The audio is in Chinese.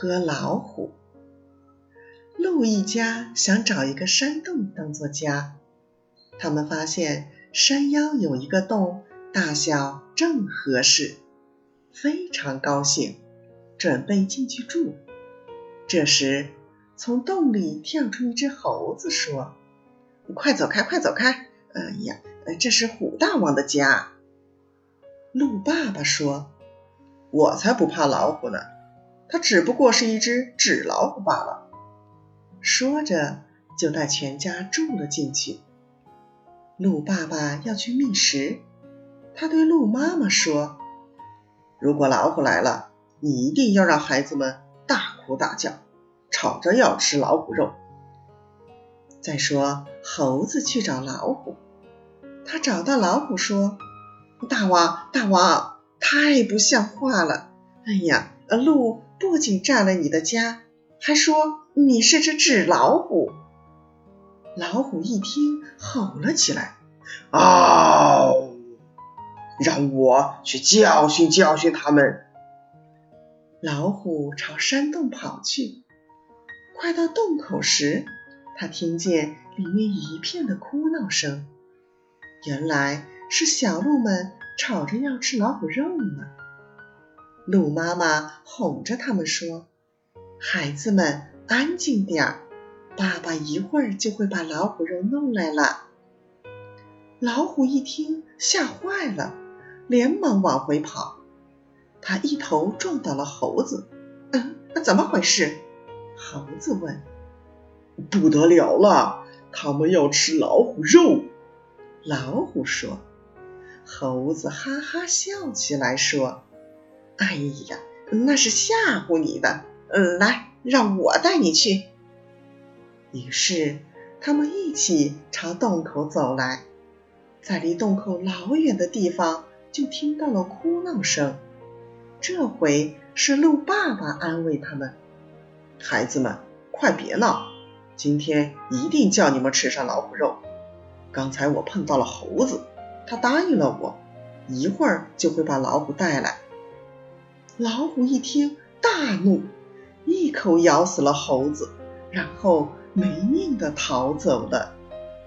和老虎。鹿一家想找一个山洞当做家，他们发现山腰有一个洞，大小正合适，非常高兴，准备进去住。这时，从洞里跳出一只猴子，说：“快走开，快走开！哎呀，这是虎大王的家。”鹿爸爸说：“我才不怕老虎呢，它只不过是一只纸老虎罢了。”说着，就带全家住了进去。鹿爸爸要去觅食，他对鹿妈妈说：“如果老虎来了，你一定要让孩子们大哭大叫，吵着要吃老虎肉。”再说，猴子去找老虎，他找到老虎说：“大王，大王，太不像话了！哎呀，鹿不仅占了你的家。”还说你是只纸老虎。老虎一听，吼了起来：“嗷！让我去教训教训他们！”老虎朝山洞跑去。快到洞口时，他听见里面一片的哭闹声。原来是小鹿们吵着要吃老虎肉呢。鹿妈妈哄着他们说。孩子们，安静点儿，爸爸一会儿就会把老虎肉弄来了。老虎一听，吓坏了，连忙往回跑。他一头撞倒了猴子。嗯，怎么回事？猴子问。不得了了，他们要吃老虎肉。老虎说。猴子哈哈笑起来说：“哎呀，那是吓唬你的。”嗯，来，让我带你去。于是他们一起朝洞口走来，在离洞口老远的地方，就听到了哭闹声。这回是鹿爸爸安慰他们：“孩子们，快别闹，今天一定叫你们吃上老虎肉。刚才我碰到了猴子，他答应了我，一会儿就会把老虎带来。”老虎一听，大怒。一口咬死了猴子，然后没命的逃走了。